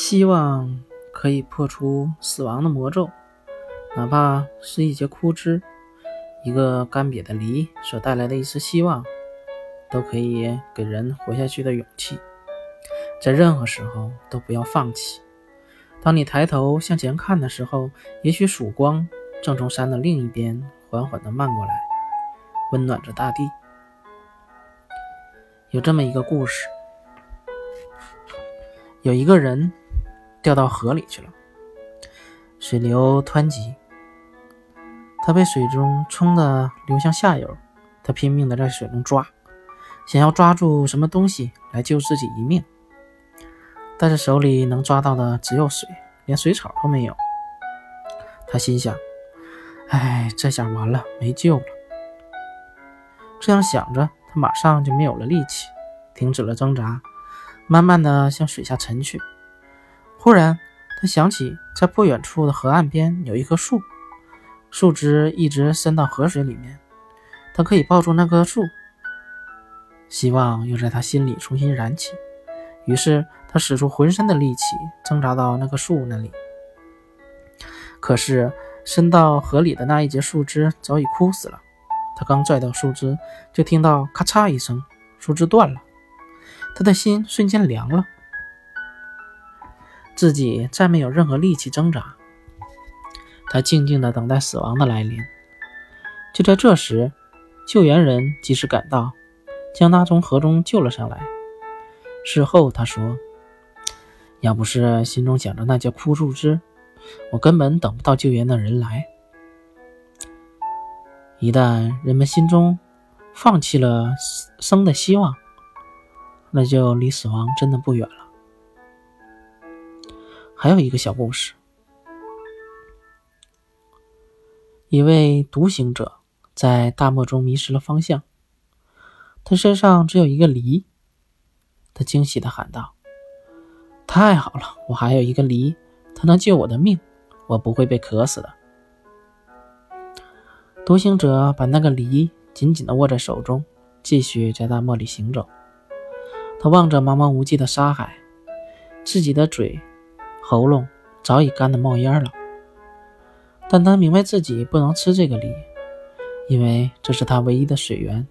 希望可以破除死亡的魔咒，哪怕是一节枯枝，一个干瘪的梨所带来的一丝希望，都可以给人活下去的勇气。在任何时候都不要放弃。当你抬头向前看的时候，也许曙光正从山的另一边缓缓地漫过来，温暖着大地。有这么一个故事，有一个人。掉到河里去了，水流湍急，他被水中冲的流向下游，他拼命的在水中抓，想要抓住什么东西来救自己一命，但是手里能抓到的只有水，连水草都没有。他心想：“哎，这下完了，没救了。”这样想着，他马上就没有了力气，停止了挣扎，慢慢的向水下沉去。忽然，他想起在不远处的河岸边有一棵树，树枝一直伸到河水里面，他可以抱住那棵树。希望又在他心里重新燃起，于是他使出浑身的力气挣扎到那棵树那里。可是伸到河里的那一截树枝早已枯死了，他刚拽到树枝，就听到咔嚓一声，树枝断了，他的心瞬间凉了。自己再没有任何力气挣扎，他静静地等待死亡的来临。就在这时，救援人及时赶到，将他从河中救了上来。事后他说：“要不是心中想着那截枯树枝，我根本等不到救援的人来。一旦人们心中放弃了生的希望，那就离死亡真的不远了。”还有一个小故事：一位独行者在大漠中迷失了方向，他身上只有一个梨。他惊喜地喊道：“太好了，我还有一个梨，它能救我的命，我不会被渴死的。”独行者把那个梨紧紧地握在手中，继续在大漠里行走。他望着茫茫无际的沙海，自己的嘴。喉咙早已干得冒烟了，但他明白自己不能吃这个梨，因为这是他唯一的水源，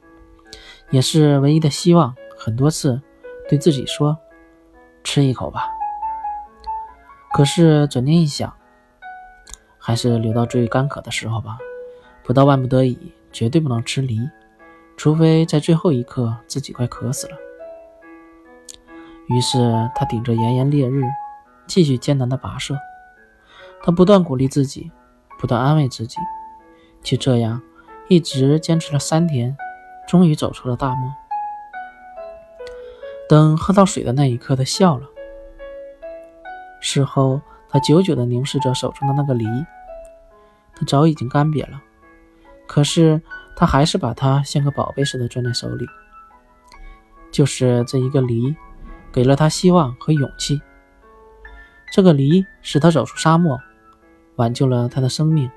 也是唯一的希望。很多次对自己说：“吃一口吧。”可是转念一想，还是留到最干渴的时候吧。不到万不得已，绝对不能吃梨，除非在最后一刻自己快渴死了。于是他顶着炎炎烈日。继续艰难的跋涉，他不断鼓励自己，不断安慰自己，就这样一直坚持了三天，终于走出了大漠。等喝到水的那一刻，他笑了。事后，他久久地凝视着手中的那个梨，它早已经干瘪了，可是他还是把它像个宝贝似的攥在手里。就是这一个梨，给了他希望和勇气。这个梨使他走出沙漠，挽救了他的生命。